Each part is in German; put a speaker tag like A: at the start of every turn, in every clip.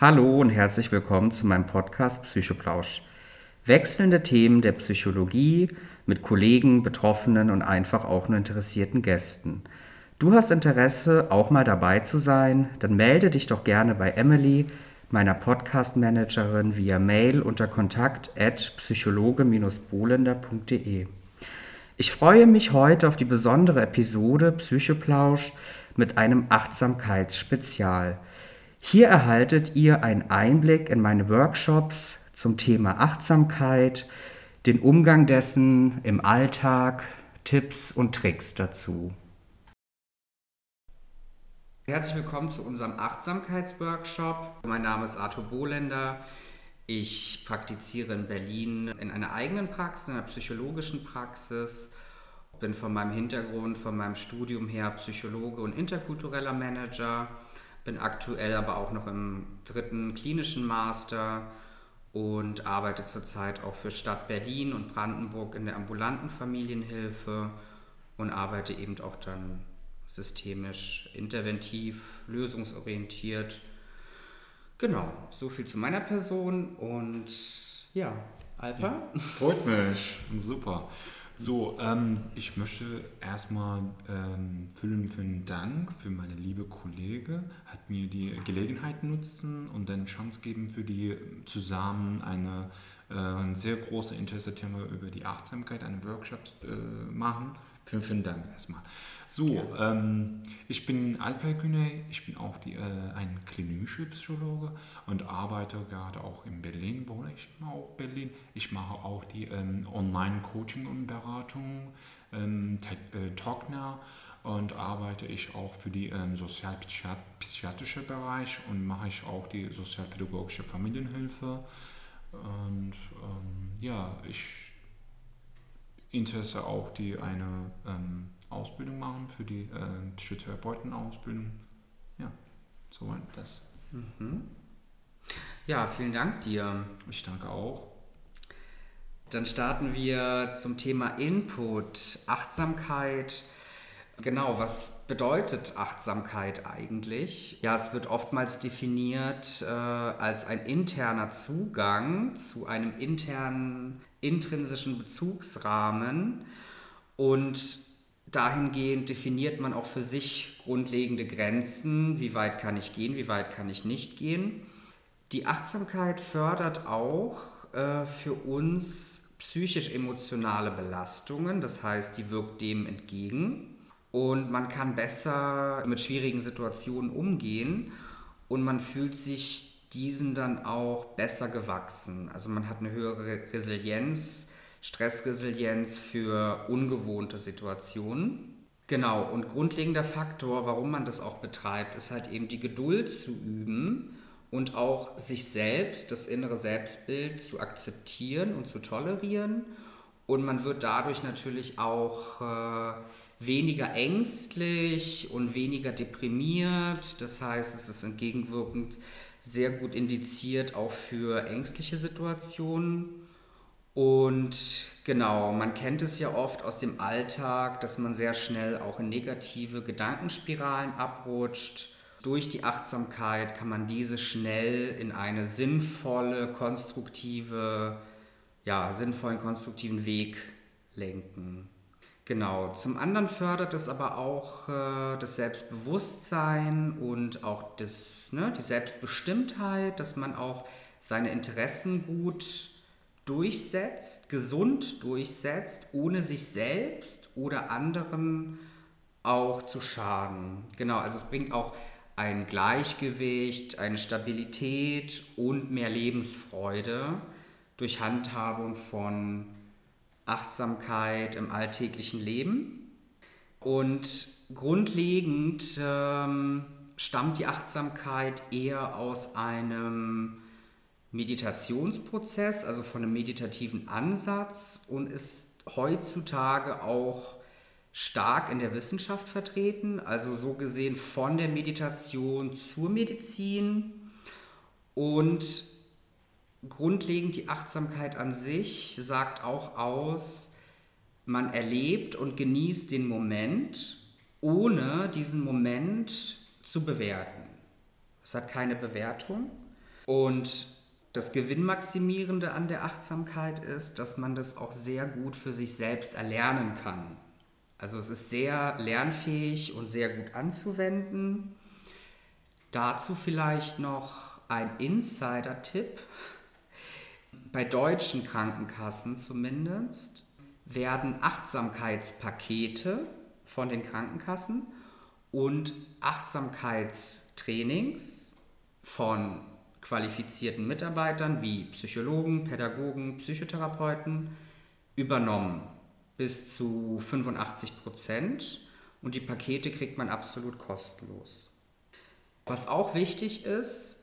A: Hallo und herzlich willkommen zu meinem Podcast Psychoplausch. Wechselnde Themen der Psychologie mit Kollegen, Betroffenen und einfach auch nur interessierten Gästen. Du hast Interesse, auch mal dabei zu sein? Dann melde dich doch gerne bei Emily, meiner Podcast-Managerin, via Mail unter kontakt at psychologe-bolender.de. Ich freue mich heute auf die besondere Episode Psychoplausch mit einem Achtsamkeitsspezial. Hier erhaltet ihr einen Einblick in meine Workshops zum Thema Achtsamkeit, den Umgang dessen im Alltag, Tipps und Tricks dazu. Herzlich willkommen zu unserem Achtsamkeitsworkshop. Mein Name ist Arthur Bohlender. Ich praktiziere in Berlin in einer eigenen Praxis, in einer psychologischen Praxis. Bin von meinem Hintergrund, von meinem Studium her Psychologe und interkultureller Manager bin aktuell aber auch noch im dritten klinischen Master und arbeite zurzeit auch für Stadt Berlin und Brandenburg in der ambulanten Familienhilfe und arbeite eben auch dann systemisch, interventiv, lösungsorientiert. Genau, so viel zu meiner Person und ja, Alpa.
B: Ja, freut mich, super. So, ähm, ich möchte erstmal ähm, vielen, vielen Dank für meine liebe Kollege, hat mir die Gelegenheit nutzen und dann Chance geben für die zusammen eine äh, ein sehr große Interesse-Thema über die Achtsamkeit, einen Workshop äh, machen. Vielen, vielen Dank erstmal. So, ja. ähm, ich bin Alper Güney, ich bin auch die, äh, ein klinischer Psychologe und arbeite gerade auch in Berlin, wohne ich auch in Berlin. Ich mache auch die ähm, Online-Coaching und Beratung, ähm, äh, Talkner und arbeite ich auch für die ähm, sozialpsychiatrische Bereich und mache ich auch die sozialpädagogische Familienhilfe. Und ähm, ja, ich interesse auch die eine ähm, Ausbildung machen, für die äh, Psychotherapeutenausbildung. Ja, soweit das. Mhm.
A: Ja, vielen Dank dir.
B: Ich danke auch.
A: Dann starten wir zum Thema Input, Achtsamkeit. Genau, was bedeutet Achtsamkeit eigentlich? Ja, es wird oftmals definiert äh, als ein interner Zugang zu einem internen, intrinsischen Bezugsrahmen und dahingehend definiert man auch für sich grundlegende Grenzen, wie weit kann ich gehen, wie weit kann ich nicht gehen. Die Achtsamkeit fördert auch äh, für uns psychisch-emotionale Belastungen, das heißt, die wirkt dem entgegen und man kann besser mit schwierigen Situationen umgehen und man fühlt sich diesen dann auch besser gewachsen. Also man hat eine höhere Resilienz, Stressresilienz für ungewohnte Situationen. Genau, und grundlegender Faktor, warum man das auch betreibt, ist halt eben die Geduld zu üben und auch sich selbst, das innere Selbstbild zu akzeptieren und zu tolerieren. Und man wird dadurch natürlich auch äh, weniger ängstlich und weniger deprimiert. Das heißt, es ist entgegenwirkend sehr gut indiziert auch für ängstliche Situationen. Und genau, man kennt es ja oft aus dem Alltag, dass man sehr schnell auch in negative Gedankenspiralen abrutscht. Durch die Achtsamkeit kann man diese schnell in eine sinnvolle, konstruktive, ja, sinnvollen, konstruktiven Weg lenken. Genau. Zum anderen fördert es aber auch äh, das Selbstbewusstsein und auch das, ne, die Selbstbestimmtheit, dass man auch seine Interessen gut durchsetzt, gesund durchsetzt, ohne sich selbst oder anderen auch zu schaden. Genau, also es bringt auch ein Gleichgewicht, eine Stabilität und mehr Lebensfreude durch Handhabung von Achtsamkeit im alltäglichen Leben. Und grundlegend ähm, stammt die Achtsamkeit eher aus einem Meditationsprozess, also von einem meditativen Ansatz und ist heutzutage auch stark in der Wissenschaft vertreten, also so gesehen von der Meditation zur Medizin und grundlegend die Achtsamkeit an sich sagt auch aus, man erlebt und genießt den Moment, ohne diesen Moment zu bewerten. Es hat keine Bewertung Und das Gewinnmaximierende an der Achtsamkeit ist, dass man das auch sehr gut für sich selbst erlernen kann. Also es ist sehr lernfähig und sehr gut anzuwenden. Dazu vielleicht noch ein Insider-Tipp. Bei deutschen Krankenkassen zumindest werden Achtsamkeitspakete von den Krankenkassen und Achtsamkeitstrainings von qualifizierten Mitarbeitern wie Psychologen, Pädagogen, Psychotherapeuten übernommen bis zu 85 Prozent und die Pakete kriegt man absolut kostenlos. Was auch wichtig ist,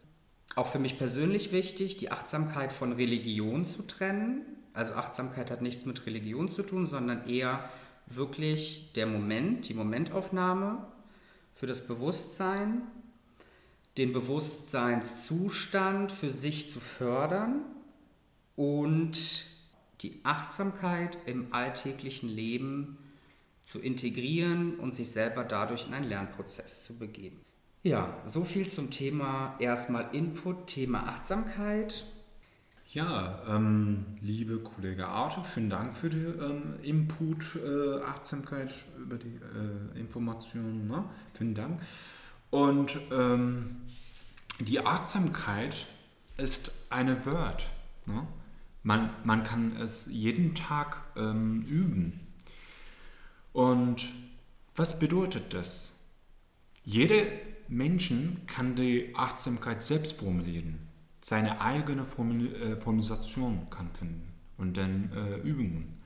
A: auch für mich persönlich wichtig, die Achtsamkeit von Religion zu trennen. Also Achtsamkeit hat nichts mit Religion zu tun, sondern eher wirklich der Moment, die Momentaufnahme für das Bewusstsein, den Bewusstseinszustand für sich zu fördern und die Achtsamkeit im alltäglichen Leben zu integrieren und sich selber dadurch in einen Lernprozess zu begeben. Ja, so viel zum Thema erstmal Input, Thema Achtsamkeit.
B: Ja, ähm, liebe Kollege Arthur, vielen Dank für die ähm, Input, äh, Achtsamkeit über die äh, Informationen. Ne? Vielen Dank. Und ähm, die Achtsamkeit ist eine Word. Ne? Man, man kann es jeden Tag ähm, üben. Und was bedeutet das? Jeder Menschen kann die Achtsamkeit selbst formulieren, seine eigene Formul äh, Formalisation kann finden und dann äh, Übungen.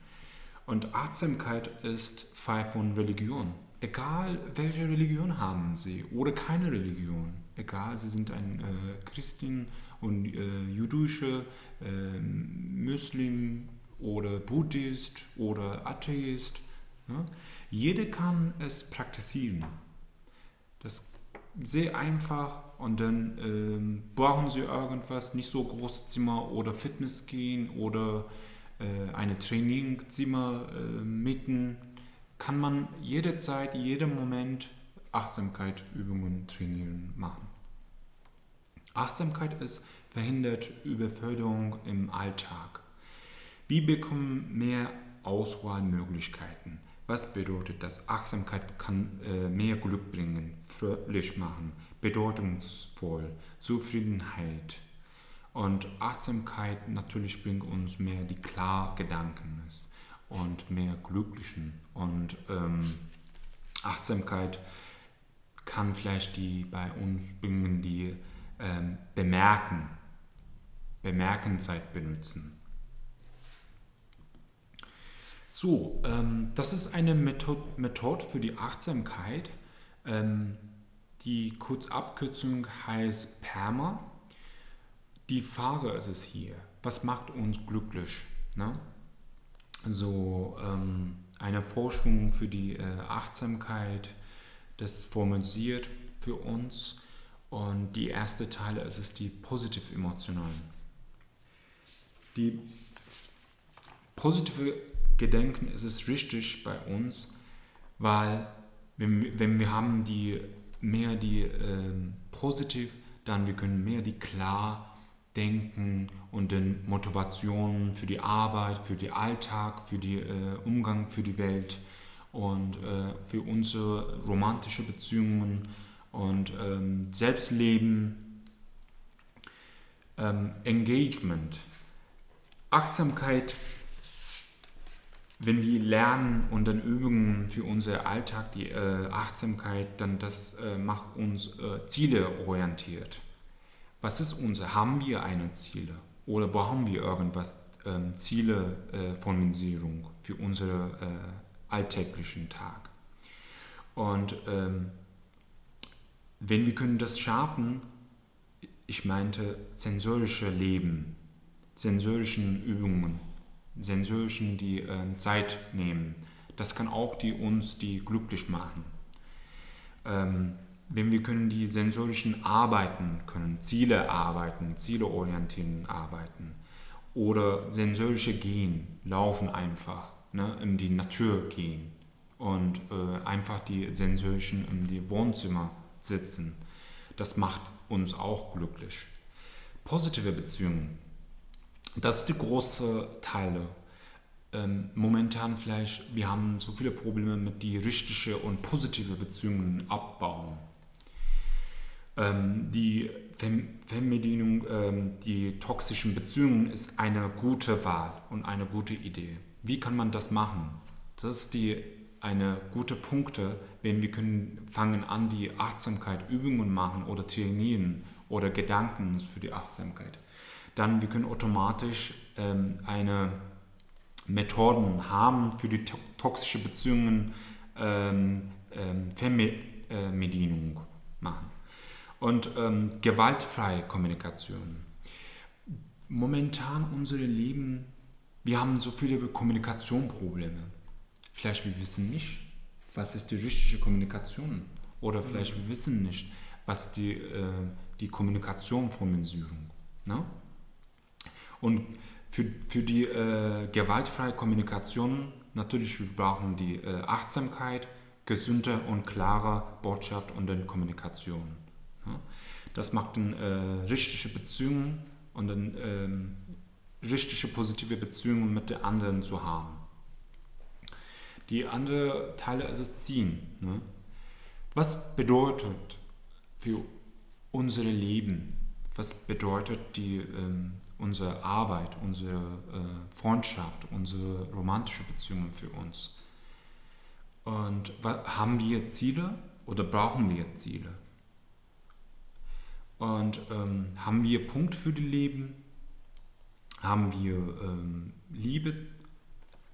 B: Und Achtsamkeit ist frei von Religion. Egal welche Religion haben sie oder keine Religion. Egal, sie sind ein äh, Christin und äh, jüdische, äh, Muslim oder Buddhist oder Atheist. Ne? Jeder kann es praktizieren. Das sehr einfach und dann ähm, brauchen sie irgendwas, nicht so großes Zimmer oder Fitness gehen oder äh, eine Trainingzimmer äh, mieten, kann man jederzeit, jedem Moment Achtsamkeitübungen trainieren machen. Achtsamkeit ist verhindert Überförderung im Alltag. Wir bekommen mehr Auswahlmöglichkeiten. Was bedeutet das? Achtsamkeit kann äh, mehr Glück bringen, fröhlich machen, bedeutungsvoll, Zufriedenheit. Und Achtsamkeit natürlich bringt uns mehr die Klargedanken und mehr Glücklichen. Und ähm, Achtsamkeit kann vielleicht die bei uns bringen, die ähm, bemerken, Bemerkenzeit benutzen. So, ähm, das ist eine Methode, Methode für die Achtsamkeit. Ähm, die Kurzabkürzung heißt PERMA. Die Frage ist es hier, was macht uns glücklich? Ne? So ähm, eine Forschung für die äh, Achtsamkeit, das formalisiert für uns. Und die erste Teil ist es die positiv emotionalen. Die positive Gedenken ist es richtig bei uns, weil wenn, wenn wir haben die mehr die äh, positiv, dann wir können mehr die klar denken und den Motivationen für die Arbeit, für den Alltag, für den äh, Umgang für die Welt und äh, für unsere romantische Beziehungen und ähm, Selbstleben, ähm, Engagement, Achtsamkeit. Wenn wir lernen und dann Übungen für unseren Alltag, die äh, Achtsamkeit, dann das äh, macht uns äh, Ziele orientiert. Was ist unser? Haben wir eine Ziele? Oder brauchen wir irgendwas, ähm, Ziele äh, Formalisierung für unseren äh, alltäglichen Tag? Und ähm, wenn wir können das schaffen, ich meinte sensorische Leben, sensorischen Übungen, sensorischen die äh, Zeit nehmen. Das kann auch die uns die glücklich machen. Ähm, wenn wir können die sensorischen arbeiten können, Ziele arbeiten, Ziele orientieren arbeiten oder sensorische gehen, laufen einfach, ne, in die Natur gehen und äh, einfach die sensorischen im die Wohnzimmer sitzen. Das macht uns auch glücklich. Positive Beziehungen. Das ist die große Teile. Ähm, momentan vielleicht, wir haben so viele Probleme mit die richtige und positive Beziehungen abbauen. Ähm, die Fernbedienung, ähm, die toxischen Beziehungen ist eine gute Wahl und eine gute Idee. Wie kann man das machen? Das ist die eine gute Punkte, wenn wir können fangen an, die Achtsamkeit Übungen machen oder trainieren oder Gedanken für die Achtsamkeit. Dann wir können automatisch ähm, eine Methoden haben für die to toxische Beziehungen ähm, ähm, Fernbedienung machen. Und ähm, gewaltfreie Kommunikation. Momentan unser Leben, wir haben so viele Kommunikationsprobleme. Vielleicht wir wissen nicht, was ist die richtige Kommunikation. Oder vielleicht mhm. wir wissen nicht, was die, äh, die Kommunikation Formensierung. Ne? Und für, für die äh, gewaltfreie Kommunikation natürlich wir brauchen die äh, Achtsamkeit, gesunde und klare Botschaft und dann Kommunikation. Das macht dann äh, richtige Beziehungen und dann ähm, richtige positive Beziehungen mit den anderen zu haben. Die andere Teile ist das Ziehen. Ne? Was bedeutet für unser Leben, was bedeutet die, ähm, unsere Arbeit, unsere äh, Freundschaft, unsere romantische Beziehungen für uns? Und haben wir Ziele oder brauchen wir Ziele? Und ähm, haben wir Punkt für das Leben? Haben wir ähm, Liebe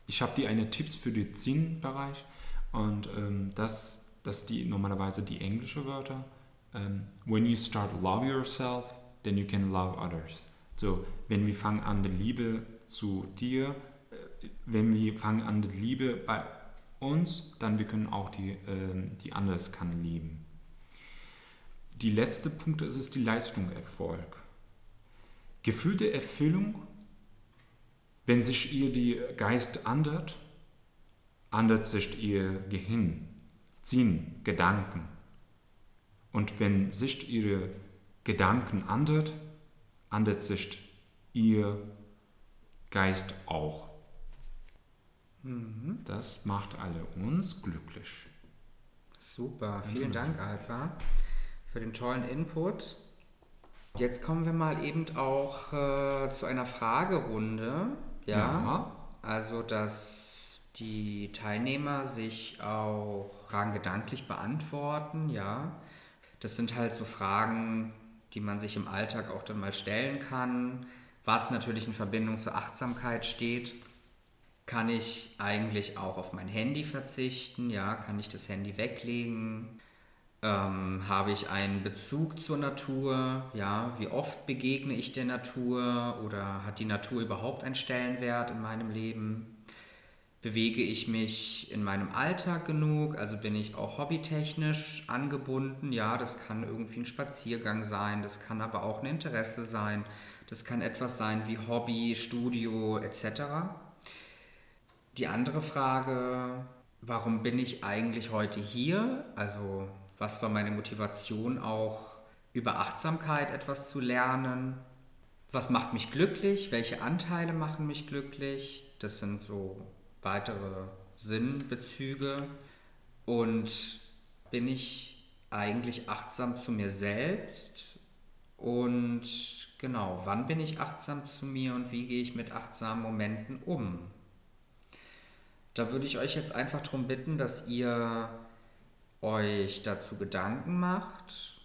B: ich habe dir eine Tipps für den Zinnbereich und ähm, das, das die normalerweise die englische Wörter. Ähm, when you start love yourself, then you can love others. So, wenn wir fangen an, die Liebe zu dir, äh, wenn wir fangen an, die Liebe bei uns, dann wir können auch die, äh, die anders lieben. Die letzte Punkt ist, ist die Leistung Erfolg. Gefühlte Erfüllung wenn sich ihr die Geist ändert, ändert sich ihr Gehirn, ziehen Gedanken. Und wenn sich ihre Gedanken ändert, ändert sich ihr Geist auch. Mhm. Das macht alle uns glücklich.
A: Super, vielen mhm. Dank, Alpha, für den tollen Input. Jetzt kommen wir mal eben auch äh, zu einer Fragerunde. Ja, ja. also dass die Teilnehmer sich auch Fragen gedanklich beantworten, ja. Das sind halt so Fragen, die man sich im Alltag auch dann mal stellen kann. Was natürlich in Verbindung zur Achtsamkeit steht, kann ich eigentlich auch auf mein Handy verzichten, ja, kann ich das Handy weglegen? Ähm, habe ich einen Bezug zur Natur? Ja, wie oft begegne ich der Natur oder hat die Natur überhaupt einen Stellenwert in meinem Leben? Bewege ich mich in meinem Alltag genug? Also bin ich auch hobbytechnisch angebunden? Ja, das kann irgendwie ein Spaziergang sein, das kann aber auch ein Interesse sein, das kann etwas sein wie Hobby, Studio etc. Die andere Frage, warum bin ich eigentlich heute hier? Also was war meine Motivation auch über Achtsamkeit etwas zu lernen? Was macht mich glücklich? Welche Anteile machen mich glücklich? Das sind so weitere Sinnbezüge. Und bin ich eigentlich achtsam zu mir selbst? Und genau, wann bin ich achtsam zu mir und wie gehe ich mit achtsamen Momenten um? Da würde ich euch jetzt einfach darum bitten, dass ihr euch dazu Gedanken macht,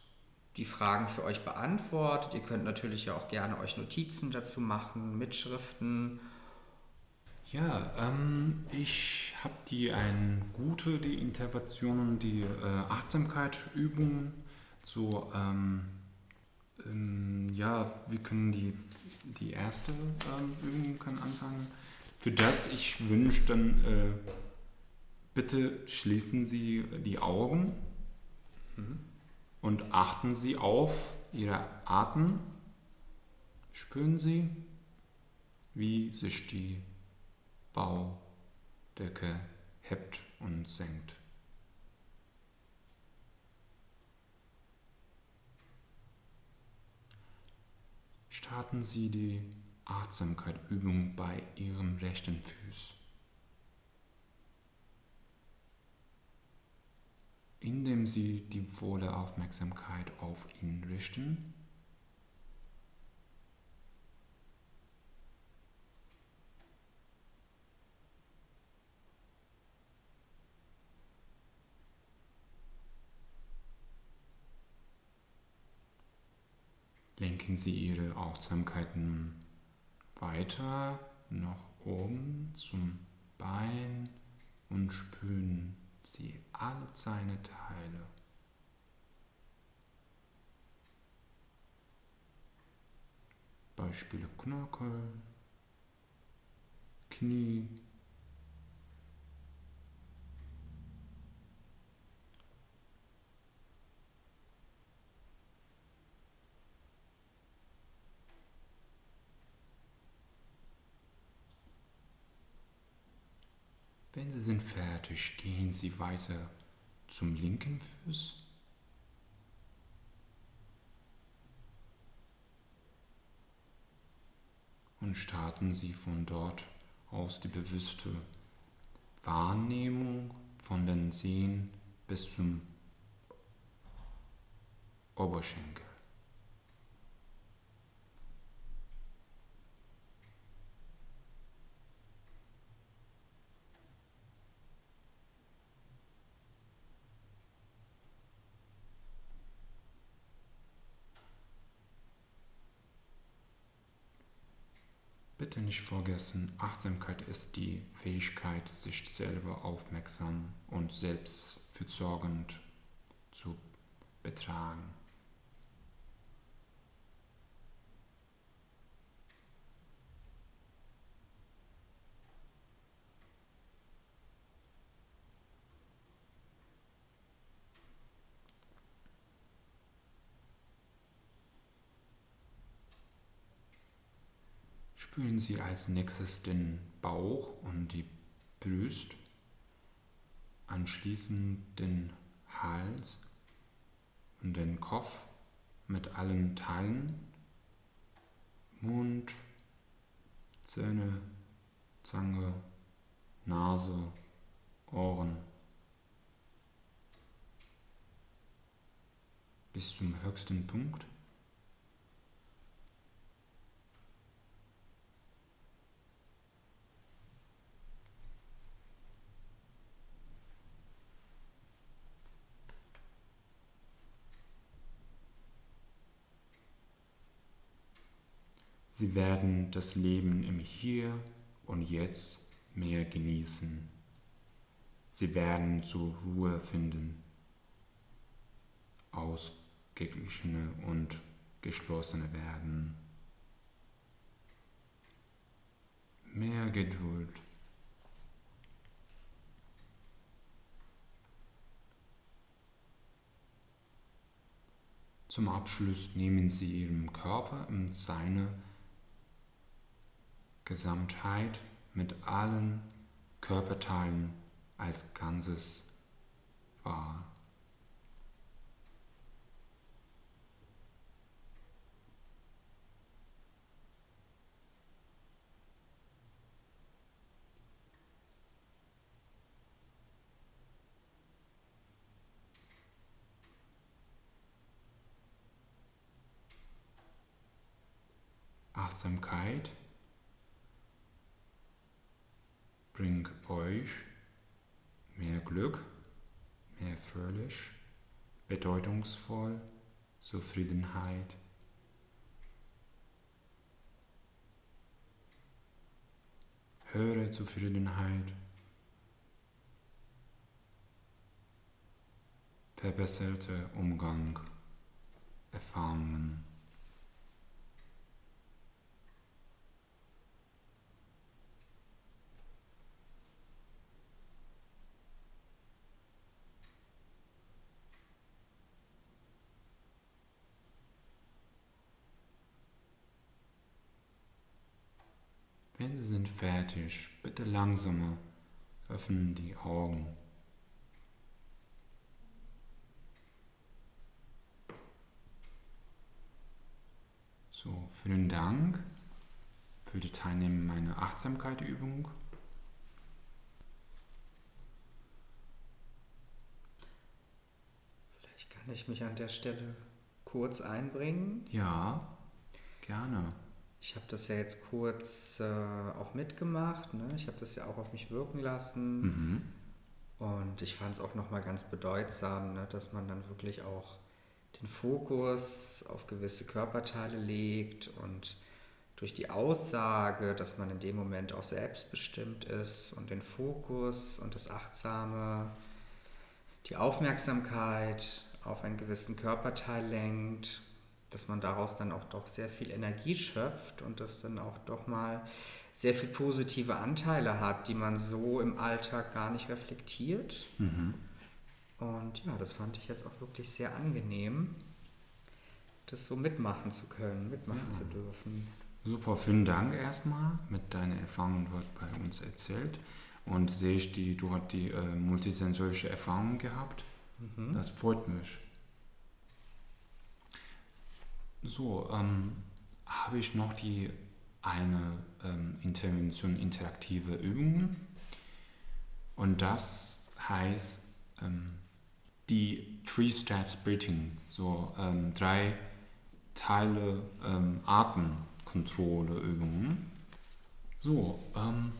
A: die Fragen für euch beantwortet. Ihr könnt natürlich ja auch gerne euch Notizen dazu machen, Mitschriften.
B: Ja, ähm, ich habe die ein gute die Interventionen, die äh, Achtsamkeit Übungen. So, ähm, ähm, ja, wir können die die erste ähm, Übung kann anfangen. Für das ich wünsche dann äh, Bitte schließen Sie die Augen und achten Sie auf Ihre Atem. Spüren Sie, wie sich die Baudecke hebt und senkt. starten Sie die Achtsamkeitübung bei Ihrem rechten Fuß. Indem Sie die volle Aufmerksamkeit auf ihn richten, lenken Sie Ihre Aufmerksamkeit nun weiter nach oben zum Bein und spüren Sie alle seine Teile. Beispiele Knöchel, Knie, sind fertig, gehen Sie weiter zum linken Fuß. Und starten Sie von dort aus die bewusste Wahrnehmung von den Zehen bis zum Oberschenkel. Bitte nicht vergessen, Achtsamkeit ist die Fähigkeit, sich selber aufmerksam und selbstfürsorgend zu betragen. Spüren Sie als nächstes den Bauch und die Brust, anschließend den Hals und den Kopf mit allen Teilen, Mund, Zähne, Zange, Nase, Ohren. Bis zum höchsten Punkt Sie werden das Leben im Hier und Jetzt mehr genießen. Sie werden zur Ruhe finden, ausgeglichene und geschlossene werden. Mehr Geduld. Zum Abschluss nehmen Sie Ihren Körper und seine Gesamtheit mit allen Körperteilen als Ganzes wahr. Achtsamkeit bring euch mehr Glück, mehr fröhlich, bedeutungsvoll, Zufriedenheit. Höhere Zufriedenheit, verbesserte Umgang, Erfahrungen. Sie sind fertig, bitte langsamer öffnen die Augen. So, vielen Dank für die Teilnehmer meiner Achtsamkeitsübung.
A: Vielleicht kann ich mich an der Stelle kurz einbringen.
B: Ja, gerne.
A: Ich habe das ja jetzt kurz äh, auch mitgemacht. Ne? Ich habe das ja auch auf mich wirken lassen.
B: Mhm.
A: Und ich fand es auch nochmal ganz bedeutsam, ne? dass man dann wirklich auch den Fokus auf gewisse Körperteile legt und durch die Aussage, dass man in dem Moment auch selbstbestimmt ist und den Fokus und das Achtsame, die Aufmerksamkeit auf einen gewissen Körperteil lenkt, dass man daraus dann auch doch sehr viel Energie schöpft und das dann auch doch mal sehr viel positive Anteile hat, die man so im Alltag gar nicht reflektiert.
B: Mhm.
A: Und ja, das fand ich jetzt auch wirklich sehr angenehm, das so mitmachen zu können, mitmachen
B: Ja.
A: zu dürfen.
B: Super, vielen Dank erstmal mit deiner Erfahrung dort bei uns erzählt. Und sehe ich, die, du hast die äh, multisensorische Erfahrung gehabt.
A: Mhm.
B: Das freut mich. So, ähm, habe ich noch die eine ähm, Intervention interaktive Übungen. Und das heißt ähm, die Three Steps Breathing, so ähm, drei Teile ähm, Atemkontrolle Übungen. So, ähm,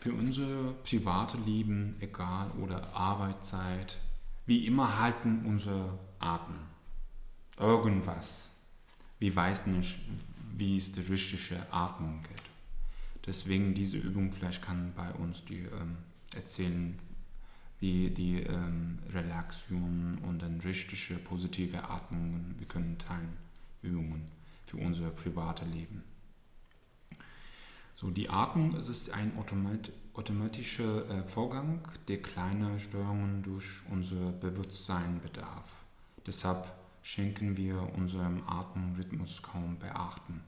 B: für unser private Leben, egal oder Arbeitszeit, wie immer halten unser Atem. Irgendwas. Wir wissen nicht, wie es die richtige Atmung geht. Deswegen diese Übung vielleicht kann bei uns die ähm, erzählen, wie die ähm, Relaxation und dann richtige positive Atmungen wir können teilen, Übungen für unser private Leben. So, die Atmung es ist ein automat automatischer äh, Vorgang, der kleine Steuerungen durch unser Bewusstsein bedarf. Deshalb schenken wir unserem Atemrhythmus kaum Beachten.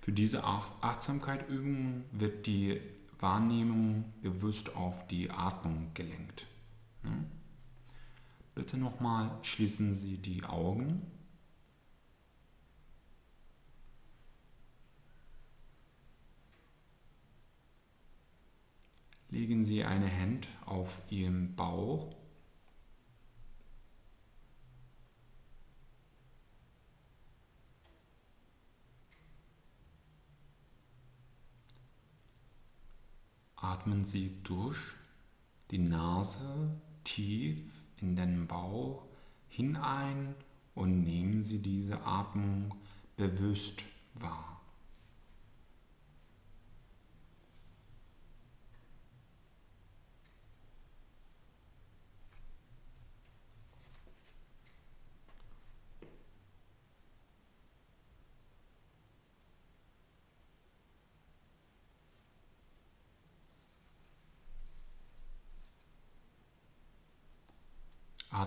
B: Für diese Ach Achtsamkeitübungen wird die Wahrnehmung bewusst auf die Atmung gelenkt. Ne? Bitte nochmal schließen Sie die Augen. Legen Sie eine Hand auf Ihren Bauch. Atmen Sie durch die Nase tief in den Bauch hinein und nehmen Sie diese Atmung bewusst wahr.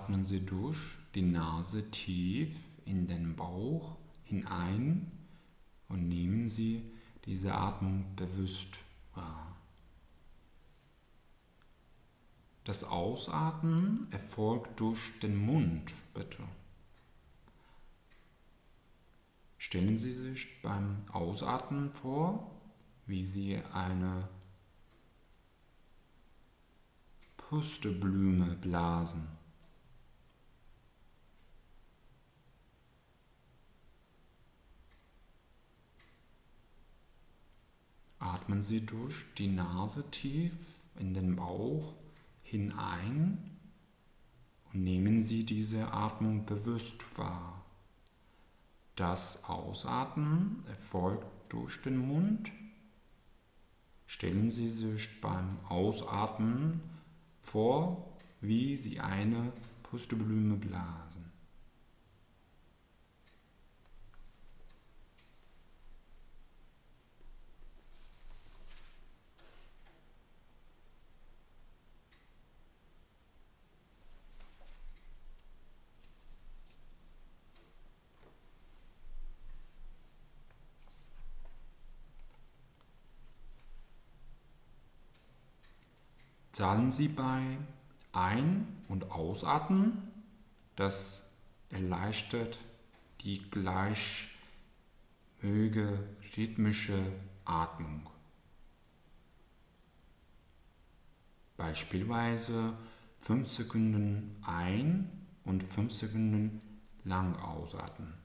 B: Atmen Sie durch die Nase tief in den Bauch hinein und nehmen Sie diese Atmung bewusst wahr. Das Ausatmen erfolgt durch den Mund, bitte. Stellen Sie sich beim Ausatmen vor, wie Sie eine Pusteblume blasen. Atmen Sie durch die Nase tief in den Bauch hinein und nehmen Sie diese Atmung bewusst wahr. Das Ausatmen erfolgt durch den Mund. Stellen Sie sich beim Ausatmen vor, wie Sie eine Pusteblume blasen. Zahlen Sie bei Ein- und Ausatmen. Das erleichtert die ruhige, rhythmische Atmung. Beispielsweise 5 Sekunden ein und 5 Sekunden lang ausatmen.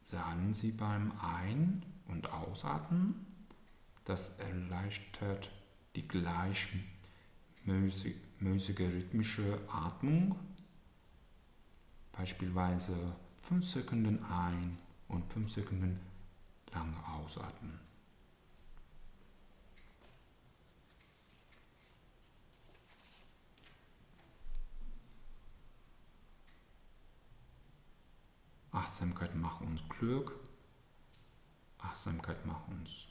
B: Sagen Sie beim Ein- und Ausatmen, das erleichtert die gleichmäßige rhythmische Atmung, beispielsweise 5 Sekunden ein und 5 Sekunden lang ausatmen. Achtsamkeit macht uns klug. Achtsamkeit macht uns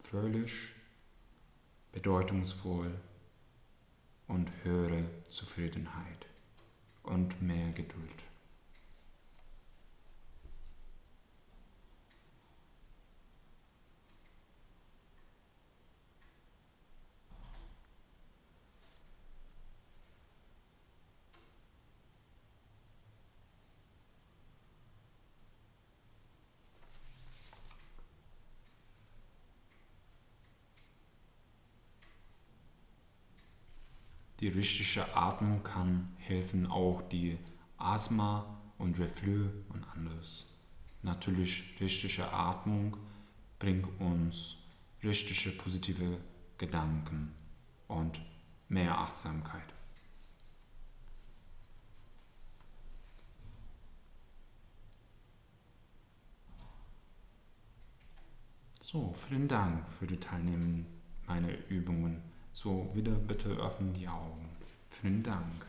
B: fröhlich, bedeutungsvoll und höhere Zufriedenheit und mehr Geduld. Die richtige Atmung kann helfen, auch die Asthma und Reflux und anderes. Natürlich, richtige Atmung bringt uns richtige positive Gedanken und mehr Achtsamkeit. So, vielen Dank für die Teilnehmung meiner Übungen. So, wieder bitte öffnen die Augen. Vielen Dank.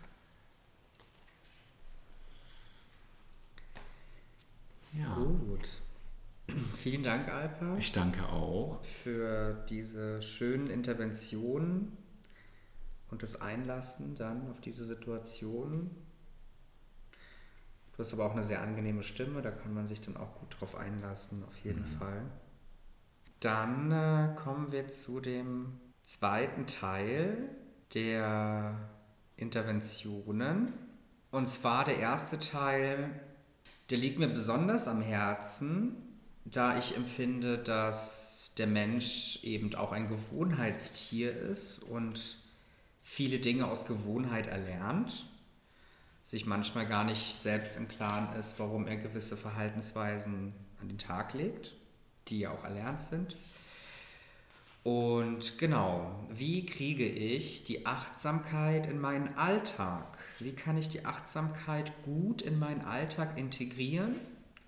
A: Ja. Gut. Vielen Dank, Alpa.
B: Ich danke auch.
A: Für diese schönen Interventionen und das Einlassen dann auf diese Situation. Du hast aber auch eine sehr angenehme Stimme, da kann man sich dann auch gut drauf einlassen, auf jeden mhm. Fall. Dann äh, kommen wir zu dem zweiten Teil der Interventionen. Und zwar der erste Teil, der liegt mir besonders am Herzen, da ich empfinde, dass der Mensch eben auch ein Gewohnheitstier ist und viele Dinge aus Gewohnheit erlernt, sich manchmal gar nicht selbst im Klaren ist, warum er gewisse Verhaltensweisen an den Tag legt, die ja auch erlernt sind. Und genau, wie kriege ich die Achtsamkeit in meinen Alltag? Wie kann ich die Achtsamkeit gut in meinen Alltag integrieren?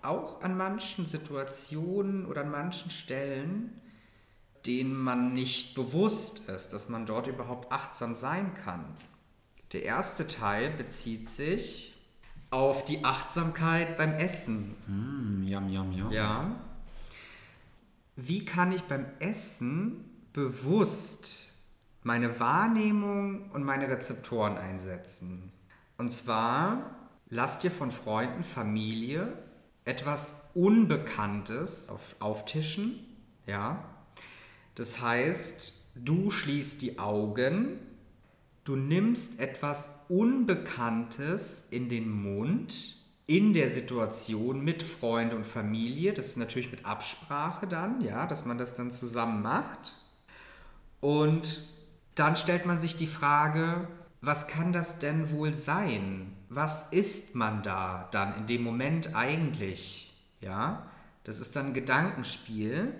A: Auch an manchen Situationen oder an manchen Stellen, denen man nicht bewusst ist, dass man dort überhaupt achtsam sein kann. Der erste Teil bezieht sich auf die Achtsamkeit beim Essen.
B: Mm, yum, yum, yum.
A: Ja wie kann ich beim Essen bewusst meine Wahrnehmung und meine Rezeptoren einsetzen. Und zwar lass dir von Freunden, Familie etwas Unbekanntes auf, auftischen. Ja? Das heißt, du schließt die Augen, du nimmst etwas Unbekanntes in den Mund in der Situation mit Freund und Familie. Das ist natürlich mit Absprache dann, ja, dass man das dann zusammen macht. Und dann stellt man sich die Frage, was kann das denn wohl sein? Was ist man da dann in dem Moment eigentlich? Ja, das ist dann ein Gedankenspiel.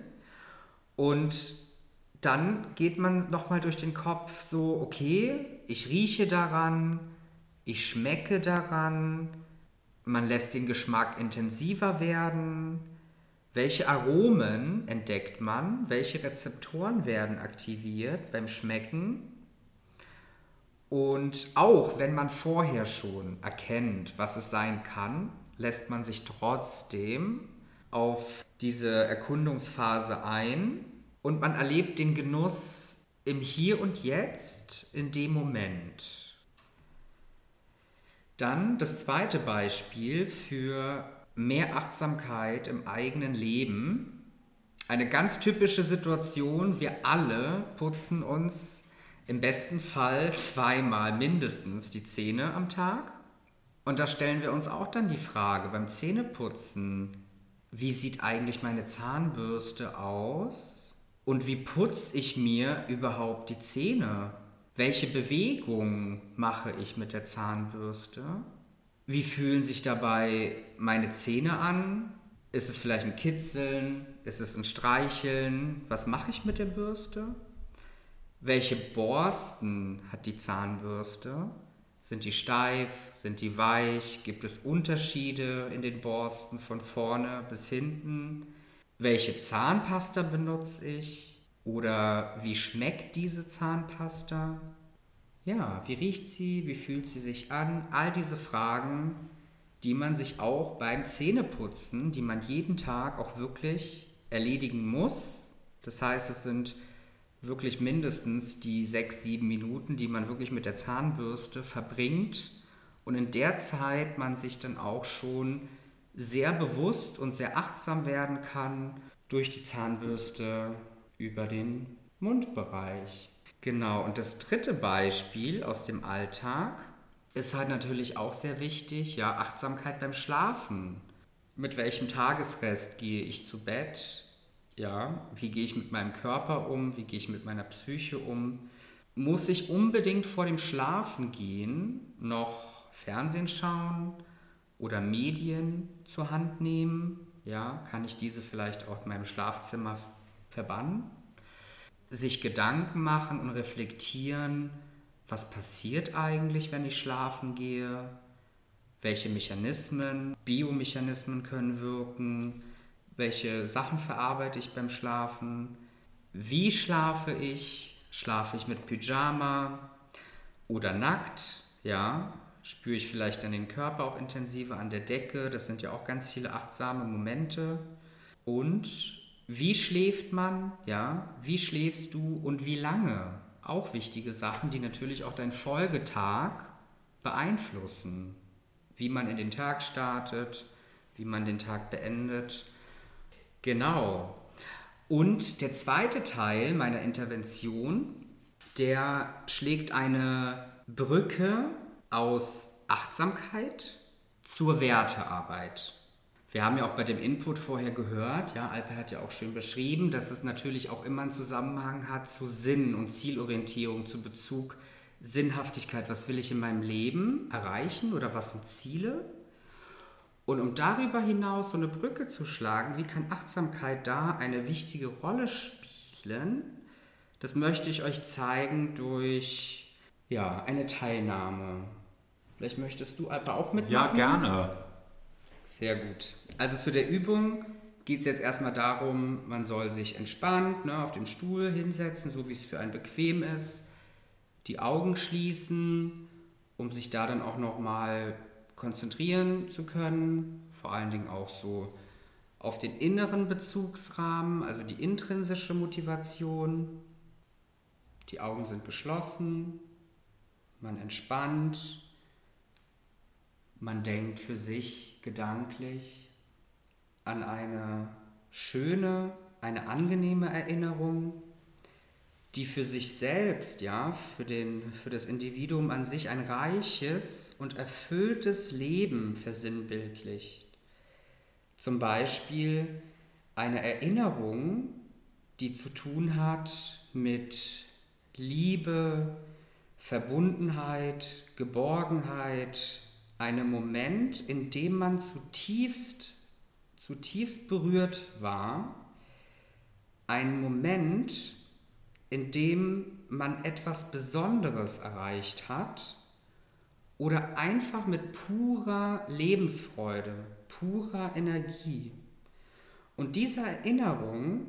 A: Und dann geht man nochmal durch den Kopf so, okay, ich rieche daran, ich schmecke daran, man lässt den Geschmack intensiver werden. Welche Aromen entdeckt man? Welche Rezeptoren werden aktiviert beim Schmecken? Und auch wenn man vorher schon erkennt, was es sein kann, lässt man sich trotzdem auf diese Erkundungsphase ein und man erlebt den Genuss im Hier und Jetzt, in dem Moment. Dann das zweite Beispiel für mehr Achtsamkeit im eigenen Leben. Eine ganz typische Situation, wir alle putzen uns im besten Fall zweimal mindestens die Zähne am Tag. Und da stellen wir uns auch dann die Frage beim Zähneputzen, wie sieht eigentlich meine Zahnbürste aus? Und wie putze ich mir überhaupt die Zähne? Welche Bewegungen mache ich mit der Zahnbürste? Wie fühlen sich dabei meine Zähne an? Ist es vielleicht ein Kitzeln? Ist es ein Streicheln? Was mache ich mit der Bürste? Welche Borsten hat die Zahnbürste? Sind die steif? Sind die weich? Gibt es Unterschiede in den Borsten von vorne bis hinten? Welche Zahnpasta benutze ich? Oder wie schmeckt diese Zahnpasta? Ja, wie riecht sie? Wie fühlt sie sich an? All diese Fragen, die man sich auch beim Zähneputzen, die man jeden Tag auch wirklich erledigen muss. Das heißt, es sind wirklich mindestens die sechs, sieben Minuten, die man wirklich mit der Zahnbürste verbringt und in der Zeit man sich dann auch schon sehr bewusst und sehr achtsam werden kann durch die Zahnbürste über den Mundbereich. Genau, und das dritte Beispiel aus dem Alltag ist halt natürlich auch sehr wichtig, ja, Achtsamkeit beim Schlafen. Mit welchem Tagesrest gehe ich zu Bett? Ja, wie gehe ich mit meinem Körper um? Wie gehe ich mit meiner Psyche um? Muss ich unbedingt vor dem Schlafen gehen noch Fernsehen schauen oder Medien zur Hand nehmen? Ja, kann ich diese vielleicht auch in meinem Schlafzimmer verbannen? Sich Gedanken machen und reflektieren, was passiert eigentlich, wenn ich schlafen gehe? Welche Mechanismen, Biomechanismen können wirken? welche Sachen verarbeite ich beim Schlafen, wie schlafe ich, schlafe ich mit Pyjama oder nackt, ja, spüre ich vielleicht dann den Körper auch intensiver an der Decke, das sind ja auch ganz viele achtsame Momente und wie schläft man, ja, wie schläfst du? Und wie lange, auch wichtige Sachen, die natürlich auch deinen Folgetag beeinflussen, wie man in den Tag startet, wie man den Tag beendet. Genau. Und der zweite Teil meiner Intervention, der schlägt eine Brücke aus Achtsamkeit zur Wertearbeit. Wir haben ja auch bei dem Input vorher gehört, ja, Alpe hat ja auch schön beschrieben, dass es natürlich auch immer einen Zusammenhang hat zu Sinn und Zielorientierung, zu Bezug Sinnhaftigkeit. Was will ich in meinem Leben erreichen oder was sind Ziele? Und um darüber hinaus so eine Brücke zu schlagen, wie kann Achtsamkeit da eine wichtige Rolle spielen, das möchte ich euch zeigen durch ja, eine Teilnahme. Vielleicht möchtest du aber auch mitmachen?
B: Ja, gerne.
A: Sehr gut. Also zu der Übung geht es jetzt erstmal darum, man soll sich entspannt ne, auf dem Stuhl hinsetzen, so wie es für einen bequem ist, die Augen schließen, um sich da dann auch nochmal konzentrieren zu können, vor allen Dingen auch so auf den inneren Bezugsrahmen, also die intrinsische Motivation. Die Augen sind geschlossen, man entspannt, man denkt für sich gedanklich an eine schöne, eine angenehme Erinnerung, die für sich selbst, ja, für, den, für das Individuum an sich ein reiches und erfülltes Leben versinnbildlicht. Zum Beispiel eine Erinnerung, die zu tun hat mit Liebe, Verbundenheit, Geborgenheit, einem Moment, in dem man zutiefst, zutiefst berührt war, ein Moment, in dem man etwas Besonderes erreicht hat oder einfach mit purer Lebensfreude, purer Energie. Und diese Erinnerung,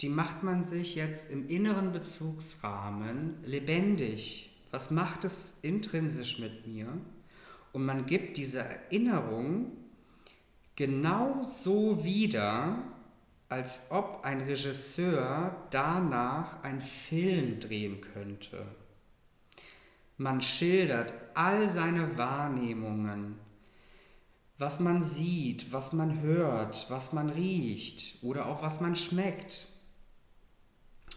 A: die macht man sich jetzt im inneren Bezugsrahmen lebendig. Was macht es intrinsisch mit mir? Und man gibt diese Erinnerung genau so wieder, als ob ein Regisseur danach einen Film drehen könnte. Man schildert all seine Wahrnehmungen, was man sieht, was man hört, was man riecht oder auch was man schmeckt.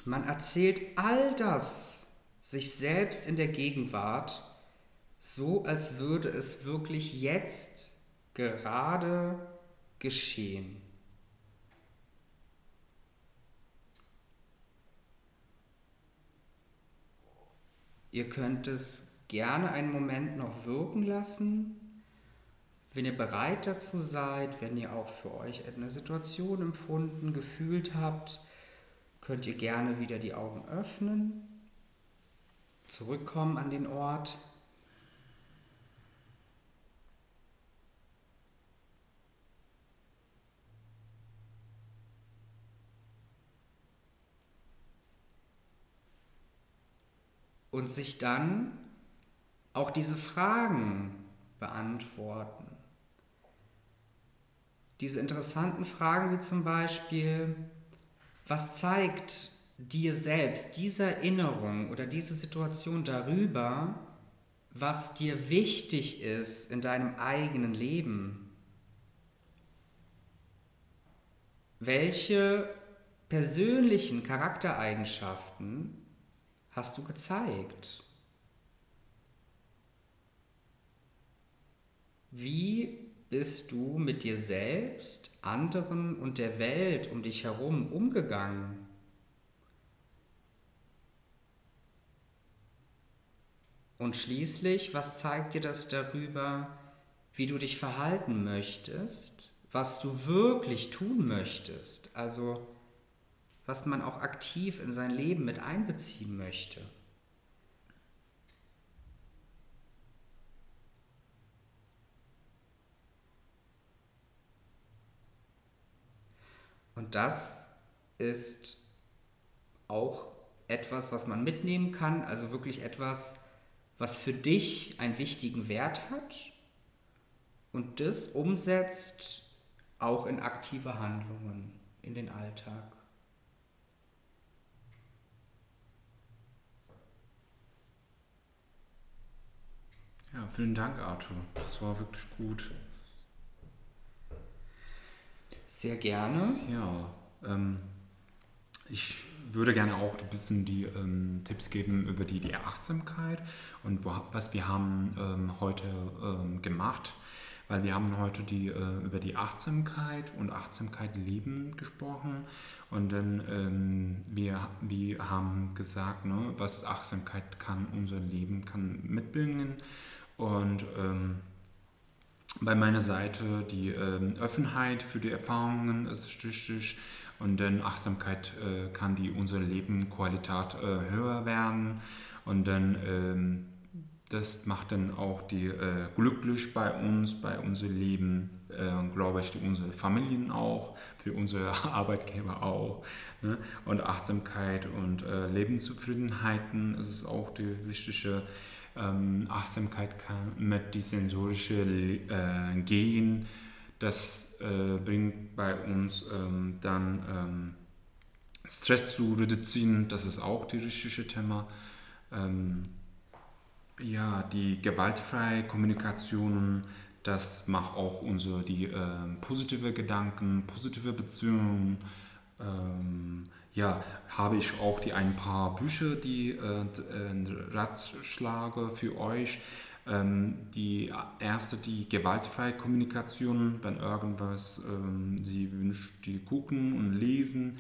A: Man erzählt all das sich selbst in der Gegenwart so, als würde es wirklich jetzt gerade geschehen. Ihr könnt es gerne einen Moment noch wirken lassen. Wenn ihr bereit dazu seid, wenn ihr auch für euch eine Situation empfunden, gefühlt habt, könnt ihr gerne wieder die Augen öffnen, zurückkommen an den Ort. Und sich dann auch diese Fragen beantworten. Diese interessanten Fragen wie zum Beispiel, was zeigt dir selbst diese Erinnerung oder diese Situation darüber, was dir wichtig ist in deinem eigenen Leben? Welche persönlichen Charaktereigenschaften hast du gezeigt? Wie bist du mit dir selbst, anderen und der Welt um dich herum umgegangen? Und schließlich, was zeigt dir das darüber, wie du dich verhalten möchtest, was du wirklich tun möchtest, also was man auch aktiv in sein Leben mit einbeziehen möchte? Und das ist auch etwas, was man mitnehmen kann, also wirklich etwas, was für dich einen wichtigen Wert hat und das umsetzt auch in aktive Handlungen in den Alltag.
B: Ja, vielen Dank, Arthur. Das war wirklich gut.
A: Sehr gerne.
B: Ja, ähm, ich würde gerne auch ein bisschen die ähm, Tipps geben über die, die Achtsamkeit und wo, was wir haben ähm, heute ähm, gemacht, weil wir haben heute die, äh, über die Achtsamkeit und Achtsamkeit leben gesprochen und dann ähm, wir, wir haben gesagt, ne, was Achtsamkeit kann unser Leben kann mitbringen und ähm, bei meiner Seite die ähm, Offenheit für die Erfahrungen ist wichtig und dann Achtsamkeit äh, kann die unsere Lebensqualität äh, höher werden und dann ähm, das macht dann auch die äh, glücklich bei uns, bei unserem Leben, äh, glaube ich, unsere Familien auch, für unsere Arbeitgeber auch. Ne? Und Achtsamkeit und äh, Lebenszufriedenheiten ist auch die wichtige ähm, Achtsamkeit kann mit die sensorische äh, Gehen, das äh, bringt bei uns ähm, dann ähm, Stress zu reduzieren, das ist auch die richtige Thema. Ähm, ja, die gewaltfreie Kommunikation, das macht auch unsere die äh, positive Gedanken, positive Beziehungen. Ähm, ja, habe ich auch die ein paar Bücher, die äh, äh, Ratschläge für euch. Ähm, die erste, die gewaltfreie Kommunikation, wenn irgendwas ähm, sie wünscht, die gucken und lesen.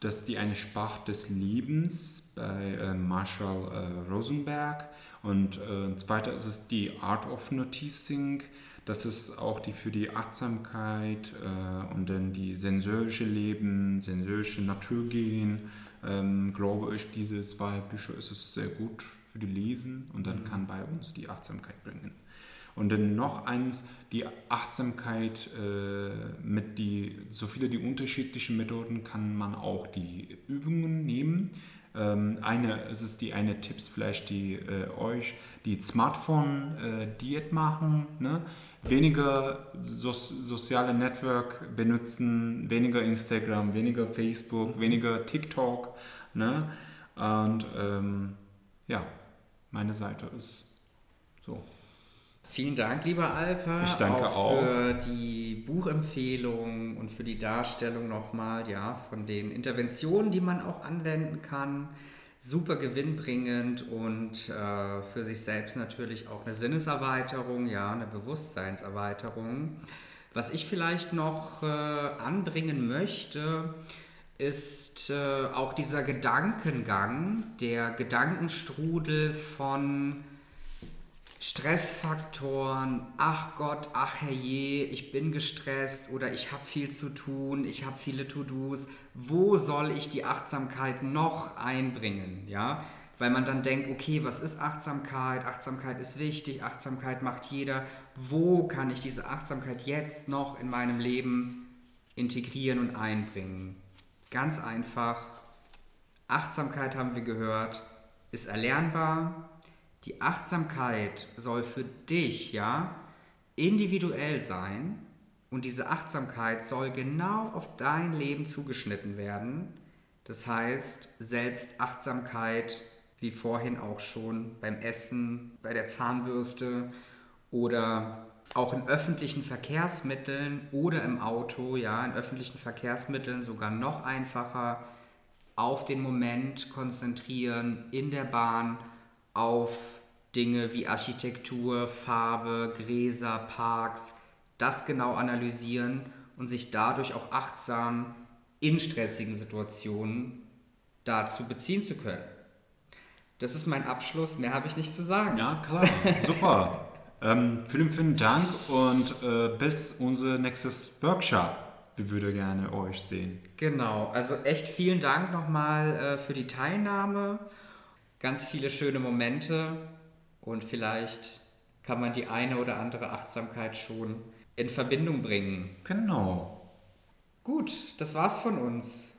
B: Das ist die eine Sprache des Lebens bei äh, Marshall äh, Rosenberg. Und äh, zweiter ist es die Art of Noticing das ist auch die für die Achtsamkeit äh, und dann die sensorische Leben, sensorische Naturgehen. Ähm, glaube ich, diese zwei Bücher ist es sehr gut für die Lesen und dann mhm. kann bei uns die Achtsamkeit bringen. Und dann noch eins, die Achtsamkeit äh, mit die, so viele die unterschiedlichen Methoden kann man auch die Übungen nehmen. Ähm, eine, es ist die eine Tipps vielleicht die äh, euch die Smartphone äh, Diät machen, ne? Weniger so soziale Network benutzen, weniger Instagram, weniger Facebook, weniger TikTok. Ne? Und ähm, ja, meine Seite ist so.
A: Vielen Dank, lieber Alper.
B: Ich danke auch,
A: auch. für die Buchempfehlung und für die Darstellung nochmal ja, von den Interventionen, die man auch anwenden kann. Super gewinnbringend und äh, für sich selbst natürlich auch eine Sinneserweiterung, ja, eine Bewusstseinserweiterung. Was ich vielleicht noch äh, anbringen möchte, ist äh, auch dieser Gedankengang, der Gedankenstrudel von Stressfaktoren, ach Gott, ach herrje, ich bin gestresst oder ich habe viel zu tun, ich habe viele To-Dos, wo soll ich die Achtsamkeit noch einbringen, ja? Weil man dann denkt, okay, was ist Achtsamkeit? Achtsamkeit ist wichtig, Achtsamkeit macht jeder. Wo kann ich diese Achtsamkeit jetzt noch in meinem Leben integrieren und einbringen? Ganz einfach, Achtsamkeit haben wir gehört, ist erlernbar. Die Achtsamkeit soll für dich, ja, individuell sein und diese Achtsamkeit soll genau auf dein Leben zugeschnitten werden. Das heißt, Selbstachtsamkeit, wie vorhin auch schon beim Essen, bei der Zahnbürste oder auch in öffentlichen Verkehrsmitteln oder im Auto, ja, in öffentlichen Verkehrsmitteln sogar noch einfacher auf den Moment konzentrieren, in der Bahn auf Dinge wie Architektur, Farbe, Gräser, Parks, das genau analysieren und sich dadurch auch achtsam in stressigen Situationen dazu beziehen zu können. Das ist mein Abschluss, mehr habe ich nicht zu sagen.
B: Ja, klar, super. Ähm, vielen, vielen Dank und äh, bis unser nächstes Workshop. Wir würden gerne euch sehen.
A: Genau, also echt vielen Dank nochmal äh, für die Teilnahme. Ganz viele schöne Momente und vielleicht kann man die eine oder andere Achtsamkeit schon in Verbindung bringen.
B: Genau.
A: Gut, das war's von uns.